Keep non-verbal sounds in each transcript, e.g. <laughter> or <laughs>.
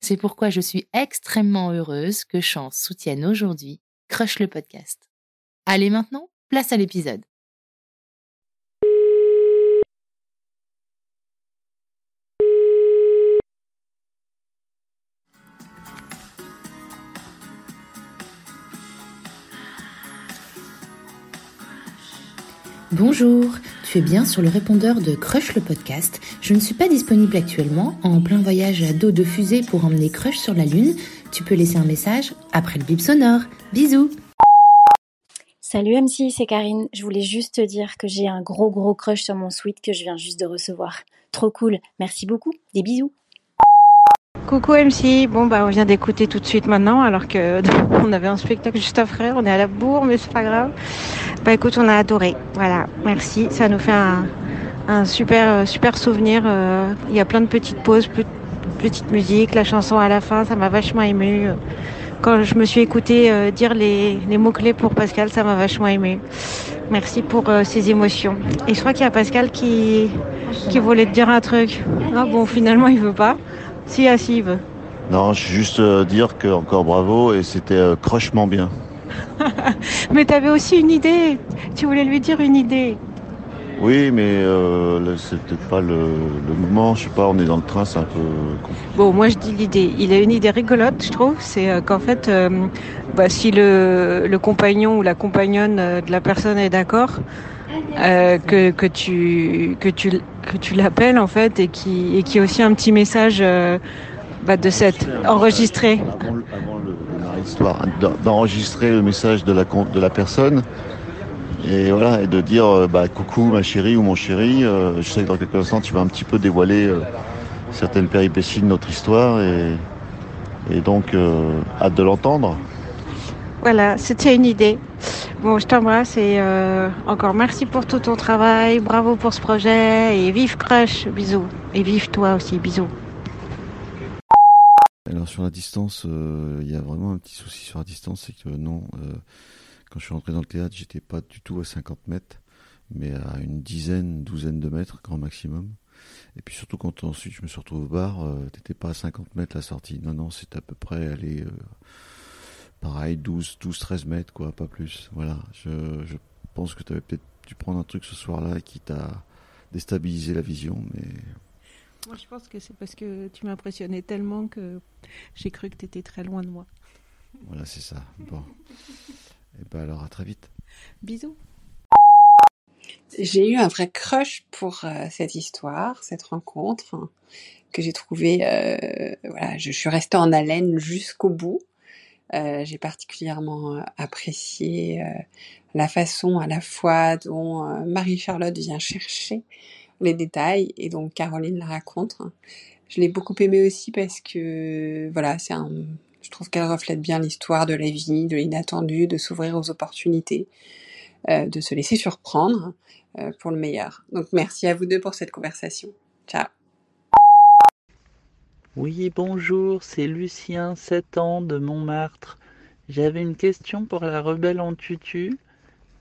C'est pourquoi je suis extrêmement heureuse que Chance soutienne aujourd'hui Crush le podcast. Allez maintenant, place à l'épisode. Bonjour, tu es bien sur le répondeur de Crush le podcast. Je ne suis pas disponible actuellement, en plein voyage à dos de fusée pour emmener Crush sur la Lune. Tu peux laisser un message après le bip sonore. Bisous Salut MC, c'est Karine. Je voulais juste te dire que j'ai un gros gros crush sur mon suite que je viens juste de recevoir. Trop cool, merci beaucoup. Des bisous. Coucou MC, bon bah on vient d'écouter tout de suite maintenant alors que <laughs> on avait un spectacle juste après, on est à la bourre mais c'est pas grave. Bah écoute, on a adoré. Voilà, merci. Ça nous fait un, super euh, super souvenir. Euh, il y a plein de petites pauses, petite musique, la chanson à la fin, ça m'a vachement ému. Quand je me suis écouté euh, dire les, mots clés pour Pascal, ça m'a vachement ému. Merci pour ces émotions. Et je crois qu'il y a Pascal qui qui voulait te dire un truc. Ah bon, finalement il veut pas. Si, veut. Non, je juste dire que encore bravo et c'était crochement bien. <laughs> mais tu avais aussi une idée. Tu voulais lui dire une idée. Oui, mais euh, c'est peut-être pas le, moment. Je sais pas, on est dans le train, c'est un peu Bon, moi je dis l'idée. Il a une idée rigolote, je trouve. C'est euh, qu'en fait, euh, bah, si le, compagnon ou la compagnonne de la personne est d'accord, que, que tu que tu que tu l'appelles en fait et qui et qui a aussi un petit message bah, de cette enregistré histoire d'enregistrer le message de la, de la personne et voilà et de dire euh, bah, coucou ma chérie ou mon chéri. Euh, je sais que dans quelques instants tu vas un petit peu dévoiler euh, certaines péripéties de notre histoire et, et donc hâte de l'entendre. Voilà, c'était une idée. Bon, je t'embrasse et encore merci pour tout ton travail, bravo pour ce projet et vive Crush, bisous. Et vive toi aussi, bisous. Alors sur la distance, euh, il y a vraiment un petit souci sur la distance, c'est que non, euh, quand je suis rentré dans le théâtre, j'étais pas du tout à 50 mètres, mais à une dizaine, douzaine de mètres, grand maximum. Et puis surtout quand ensuite je me suis retrouvé au bar, euh, t'étais pas à 50 mètres la sortie. Non, non, c'est à peu près aller pareil, 12, 12, 13 mètres, quoi, pas plus. Voilà, je, je pense que tu avais peut-être dû prendre un truc ce soir-là qui t'a déstabilisé la vision, mais moi, je pense que c'est parce que tu m'impressionnais tellement que j'ai cru que tu étais très loin de moi. Voilà, c'est ça. Bon. Et <laughs> eh ben alors, à très vite. Bisous. J'ai eu un vrai crush pour euh, cette histoire, cette rencontre, hein, que j'ai trouvé. Euh, voilà, je, suis restée en haleine jusqu'au bout. Euh, j'ai particulièrement apprécié la façon à la fois dont Marie-Charlotte vient chercher les détails et donc Caroline la raconte. Je l'ai beaucoup aimé aussi parce que voilà, c'est un je trouve qu'elle reflète bien l'histoire de la vie, de l'inattendu, de s'ouvrir aux opportunités, euh, de se laisser surprendre euh, pour le meilleur. Donc merci à vous deux pour cette conversation. Ciao. Oui, bonjour, c'est Lucien, 7 ans de Montmartre. J'avais une question pour la rebelle en tutu.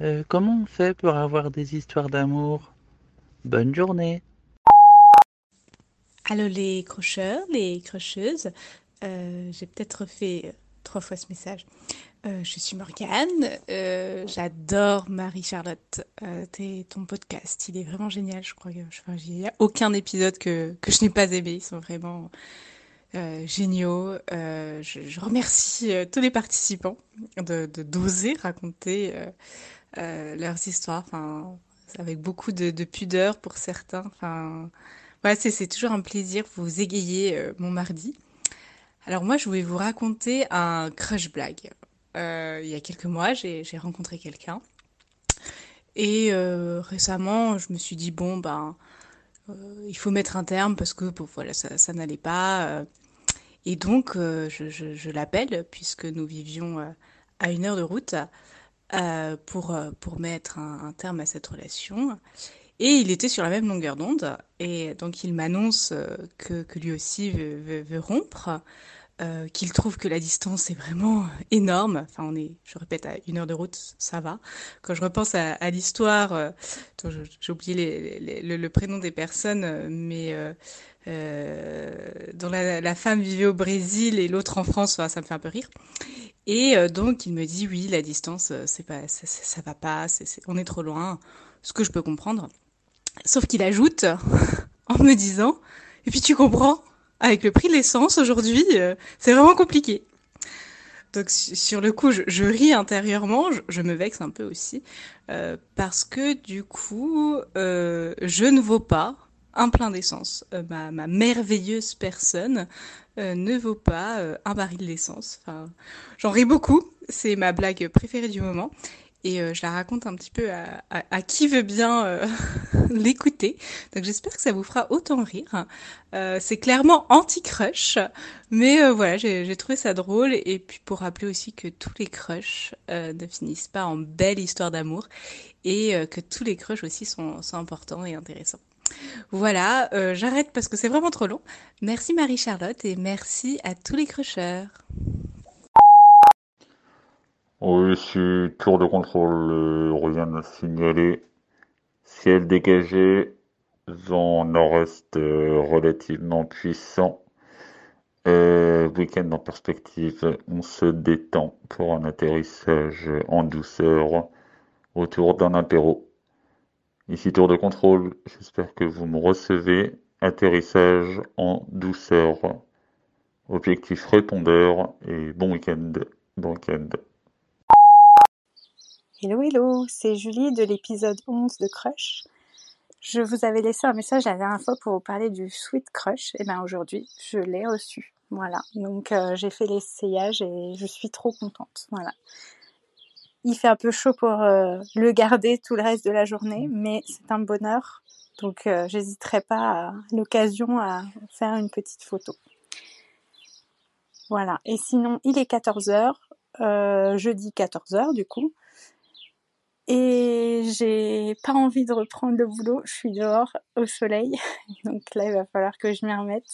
Euh, comment on fait pour avoir des histoires d'amour? Bonne journée. Allô les crocheurs, les crocheuses. Euh, J'ai peut-être fait trois fois ce message. Euh, je suis Morgane. Euh, J'adore Marie-Charlotte. Euh, ton podcast, il est vraiment génial. Je crois que enfin, il n'y a aucun épisode que, que je n'ai pas aimé. Ils sont vraiment euh, géniaux. Je, remercie tous les participants de d'oser raconter leurs histoires. Enfin, avec beaucoup de, de, pudeur pour certains. Enfin, c'est toujours un plaisir. Vous égayer mon mardi. Alors moi, je voulais vous raconter un crush blague. Euh, il y a quelques mois, j'ai rencontré quelqu'un. Et euh, récemment, je me suis dit, bon, ben, euh, il faut mettre un terme parce que voilà, ça, n'allait pas. et donc, je, l'appelle, puisque nous vivions à une heure de route, pour, mettre un, terme à cette relation. Et il était sur la même longueur d'onde. Et donc, il m'annonce que, lui aussi veut rompre euh, qu'il trouve que la distance est vraiment énorme. Enfin, on est, je répète, à une heure de route, ça va. Quand je repense à, l'histoire, euh, j'ai oublié le, prénom des personnes, mais euh, euh, dont la, femme vivait au Brésil et l'autre en France, enfin, ça me fait un peu rire. Et euh, donc, il me dit, oui, la distance, euh, c'est pas, ça, ça va pas, on est trop loin, ce que je peux comprendre. Sauf qu'il ajoute, <laughs> en me disant, et puis tu comprends avec le prix de l'essence aujourd'hui, euh, c'est vraiment compliqué. Donc sur le coup, je, ris intérieurement, je, me vexe un peu aussi, euh, parce que du coup, euh, je ne vaux pas un plein d'essence. Ma, merveilleuse personne ne vaut pas un baril d'essence. J'en ris beaucoup, c'est ma blague préférée du moment et euh, je la raconte un petit peu à, à, à qui veut bien euh, <laughs> l'écouter. Donc j'espère que ça vous fera autant rire. Euh, c'est clairement anti-crush, mais euh, voilà, j'ai trouvé ça drôle. Et puis pour rappeler aussi que tous les crushs euh, ne finissent pas en belle histoire d'amour et que tous les crushs aussi sont, sont importants et intéressants. Voilà, j'arrête parce que c'est vraiment trop long. Merci Marie-Charlotte et merci à tous les crushers. Oui, si tour de contrôle, euh, rien à signaler. Ciel dégagé, vent nord-est euh, relativement puissant. Euh, Week-end en perspective, on se détend pour un atterrissage en douceur autour d'un apéro. Ici tour de contrôle, j'espère que vous me recevez. Atterrissage en douceur. Objectif répondeur et bon week-end. Bon week-end. Hello, hello, c'est Julie de l'épisode 11 de Crush. Je vous avais laissé un message la dernière fois pour vous parler du Sweet Crush. Et bien aujourd'hui, je l'ai reçu. Voilà. Donc euh, j'ai fait l'essayage et je suis trop contente. Voilà. Il fait un peu chaud pour euh, le garder tout le reste de la journée, mais c'est un bonheur. Donc euh, j'hésiterai pas à l'occasion à faire une petite photo. Voilà. Et sinon, il est 14h, jeudi 14h du coup. Et j'ai pas envie de reprendre le boulot. Je suis dehors au soleil. <laughs> Donc là, il va falloir que je m'y remette.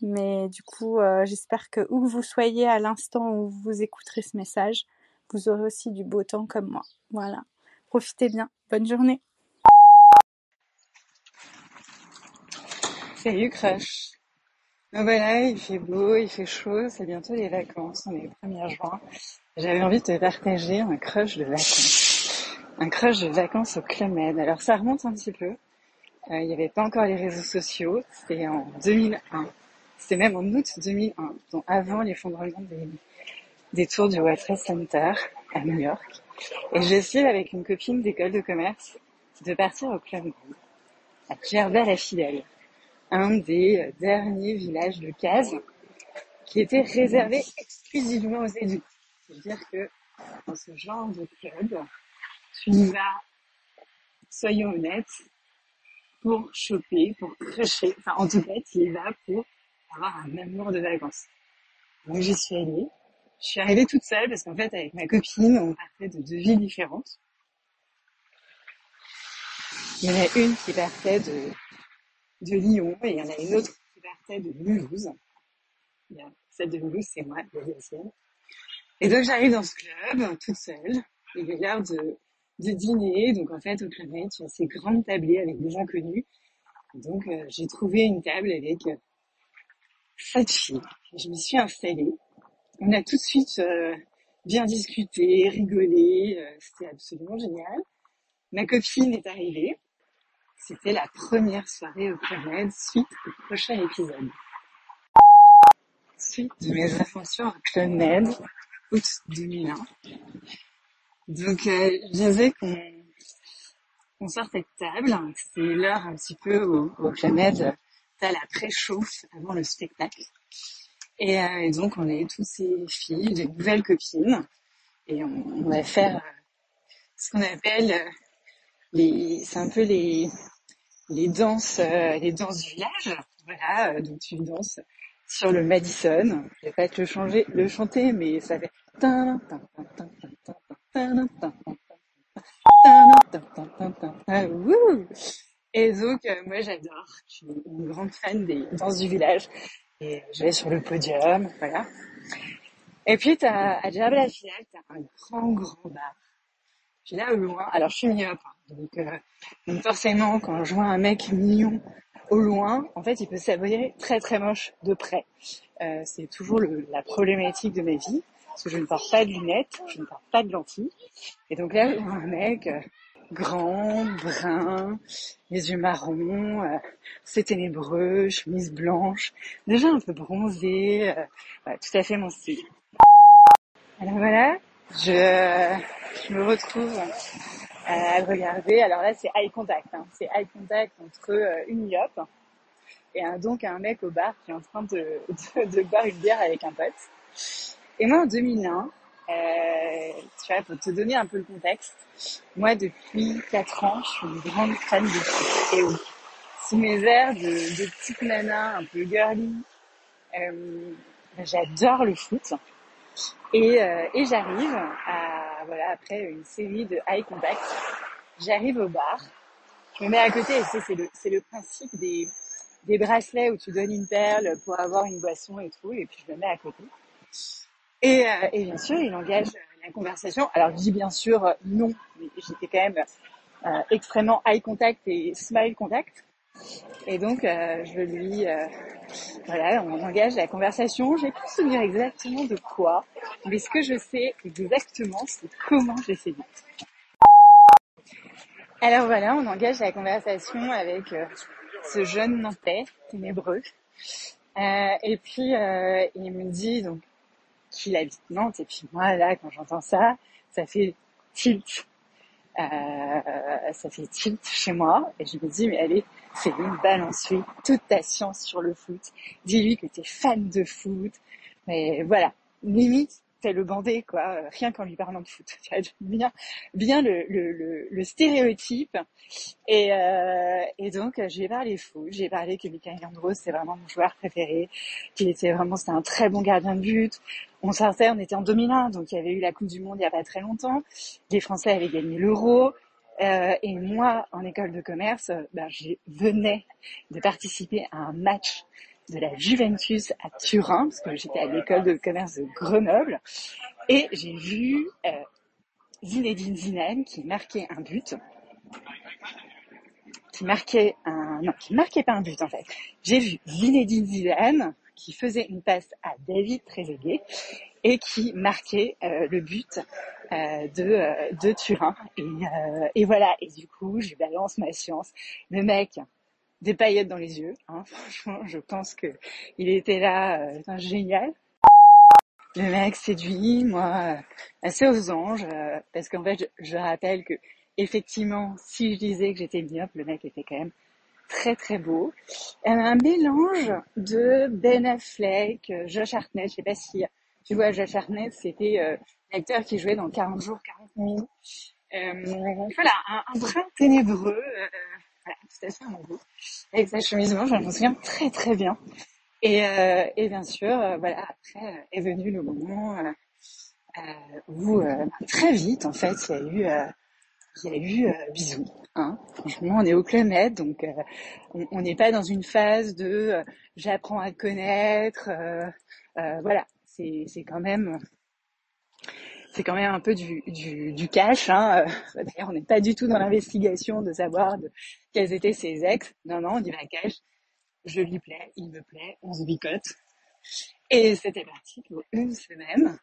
Mais du coup, euh, j'espère que où que vous soyez à l'instant où vous écouterez ce message, vous aurez aussi du beau temps comme moi. Voilà. Profitez bien. Bonne journée. Salut Crush. Donc voilà, il fait beau, il fait chaud, c'est bientôt les vacances, on est le 1er juin. J'avais envie de te partager un crush de vacances un crush de vacances au Club. Alors ça remonte un petit peu. Euh, il n'y avait pas encore les réseaux sociaux. C'était en 2001. C'était même en août 2001, donc avant l'effondrement des, tours du World Trade Center à New York. Et je décide avec une copine d'école de commerce de partir au Club à Gervais-la-Fidèle, un des derniers villages de Case qui était réservé exclusivement aux éduques. C'est-à-dire que dans ce genre de club, tu y vas, soyons honnêtes, pour choper, pour crusher. Enfin, en tout cas, tu y vas pour avoir un amour de vacances. Donc, j'y suis allée. Je suis arrivée toute seule parce qu'en fait, avec ma copine, on partait de deux villes différentes. Il y en a une qui partait de, de Lyon et il y en a une autre qui partait de Mulhouse. Celle de Mulhouse, c'est moi, la deuxième. Et donc j'arrive dans ce club toute seule. Il est l'heure de, dîner. Donc en fait au Club tu as ces grandes tablées avec des inconnus. Donc euh, j'ai trouvé une table avec euh, sept filles. Je m'y suis installée. On a tout de suite euh, bien discuté, rigolé. euh, C'était absolument génial. Ma copine est arrivée. C'était la première soirée au Club suite au prochain épisode. Suite de mes aventures au Club Med, août 2001. Donc euh, j'avais qu'on qu'on sortait de table. C'était l'heure un petit peu au, au Club Med. T'as la préchauffe avant le spectacle. Et, euh, et donc on est toutes ces filles, des nouvelles copines. Et on, on va faire euh, ce qu'on appelle euh, les, c'est un peu les, les danses, euh, les danses du village. Voilà, euh, donc tu danses sur le Madison. Je vais pas te le changer, le chanter, mais ça fait. tin, <laughs> Et donc euh, moi j'adore. Je suis une grande fan des danses du village. Et je vais sur le podium, voilà. Et puis t'as à Djerba la finale, t'as un grand grand bar. Puis là au loin, alors je suis myope, hein, donc, euh, donc forcément quand je vois un mec mignon au loin, en fait il peut s'avérer très très moche de près. Euh, c'est toujours le- la problématique de ma vie, parce que je ne porte pas de lunettes, je ne porte pas de lentilles. Et donc là un mec euh, grand, brun, les yeux marrons, euh, c'est ténébreux, chemise blanche, déjà un peu bronzé, euh, tout à fait mon style. Alors voilà, je, je me retrouve à le regarder. Alors là, c'est eye contact. Hein. C'est eye contact entre euh, une myope et un, donc un mec au bar qui est en train de, de, de boire une bière avec un pote. Et moi, en 2001, euh, tu vois, pour te donner un peu le contexte, moi, depuis 4 ans, je suis une grande fan de oui, sous mes airs de, petite nana un peu girly, euh, j'adore le foot. Et, euh, et j'arrive à, voilà, après une série de eye contact, j'arrive au bar, je me mets à côté, et c'est le, le principe des, des bracelets où tu donnes une perle pour avoir une boisson et tout, et puis je me mets à côté. Et, euh, et bien sûr, il engage la conversation. Alors je dis bien sûr euh, non, mais j'étais quand même euh, extrêmement eye contact et smile contact. Et donc euh, je lui, euh, voilà, on engage la conversation. J'ai pas souvenir exactement de quoi, mais ce que je sais exactement, c'est comment j'ai séduit. Alors voilà, on engage la conversation avec euh, ce jeune Nantais ténébreux. Euh, et puis euh, il me dit donc qu'il habite Nantes. Et puis moi là, quand j'entends ça, ça fait tilt. Euh, ça fait tilt chez moi. Et je me dis mais allez, fais-lui balance-lui toute ta science sur le foot. Dis-lui que t'es fan de foot. Mais voilà, limite le bandé quoi, rien qu'en lui parlant de foot. <laughs> Vois, bien, bien le, le, le, le stéréotype. Et, euh, et donc, j'ai parlé foot, j'ai parlé que Mikael Andros, c'est vraiment mon joueur préféré, qu'il était vraiment, c'était un très bon gardien de but. On sortait, on était en 2001, donc il y avait eu la Coupe du Monde il y a pas très longtemps. Les Français avaient gagné l'Euro. Euh, et moi, en école de commerce, ben, je venais de participer à un match de la Juventus à Turin, parce que j'étais à l'école de commerce de Grenoble, et j'ai vu euh, Zinedine Zidane qui marquait un but, qui marquait un, non, qui marquait pas un but en fait. J'ai vu Zinedine Zidane qui faisait une passe à David Trezeguet et qui marquait euh, le but euh, de, euh, de Turin. Et, euh, et voilà, et du coup, je balance ma science. Le mec, des paillettes dans les yeux, hein, <laughs> franchement, je pense que il était là, euh, génial. Le mec séduit, moi, euh, assez aux anges, euh, parce qu'en fait, je, je rappelle que effectivement, si je disais que j'étais myope, le mec était quand même très très beau. Euh, un mélange de Ben Affleck, euh, Josh Hartnett, je sais pas si tu vois Josh Hartnett, c'était euh, l'acteur qui jouait dans 40 jours, 40 nuits. Euh, voilà, un, un brin ténébreux, euh, voilà, à fait un beau, avec sa chemise blanche, je me souviens très très bien. Et, euh, et bien sûr, euh, voilà, après euh, est venu le moment euh, où euh, très vite, en fait, il y a eu, il y a eu euh, bisous. Hein. Franchement, on est au Club Med, donc euh, on n'est pas dans une phase de euh, j'apprends à connaître. voilà, c'est quand même c'est quand même un peu du, du, du cash. Hein. D'ailleurs, on n'est pas du tout dans l'investigation de savoir de, quels étaient ses ex. Non, non, on dit la cash. Je lui plais, il me plaît, on se bicote. Et c'était parti pour une semaine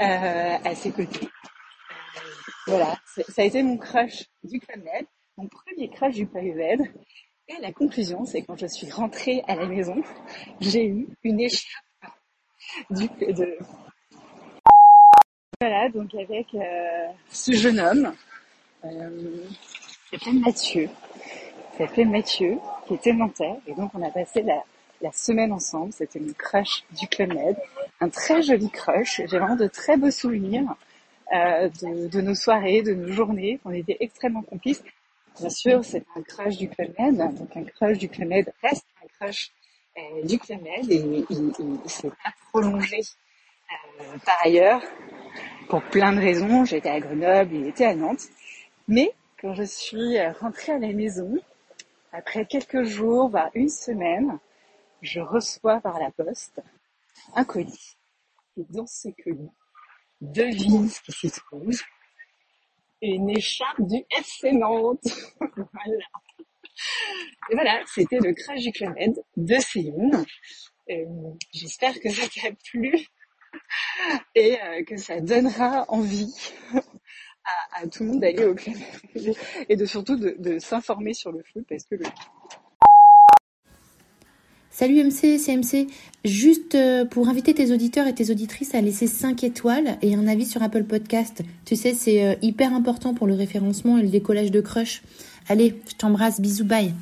euh, à ses côtés. Euh, voilà, ça a été mon crush du Club Med, mon premier crush du Club Med. Et la conclusion, c'est quand je suis rentrée à la maison, j'ai eu une échappe du, de, voilà, donc avec euh, ce jeune homme, euh, qui s'appelait Mathieu, s'appelait Mathieu, qui était nantais, et donc on a passé la, la semaine ensemble, c'était une crush du Club Med, un très joli crush, j'ai vraiment de très beaux souvenirs euh, de, de, nos soirées, de nos journées, on était extrêmement complices. Bien sûr, c'est un crush du Club Med, donc un crush du Club Med reste un crush euh, du Club Med, et il s'est pas prolongé euh, par ailleurs pour plein de raisons. J'étais à Grenoble, il était à Nantes. Mais quand je suis rentrée à la maison, après quelques jours, voire une semaine, je reçois par la poste un colis. Et dans ce colis, devine ce qui s'y trouve. Une écharpe du FC Nantes. <laughs> voilà. Et voilà, c'était le crash du de Céline. Euh, J'espère que ça t'a plu <laughs> et euh, que ça donnera envie à, tout le monde d'aller au club et de surtout de, s'informer sur le foot parce que Salut MC, c'est. Juste euh, pour inviter tes auditeurs et tes auditrices à laisser 5 étoiles et un avis sur Apple Podcast. Tu sais, c'est euh, hyper important pour le référencement et le décollage de crush. Allez, je t'embrasse, bisous, bye.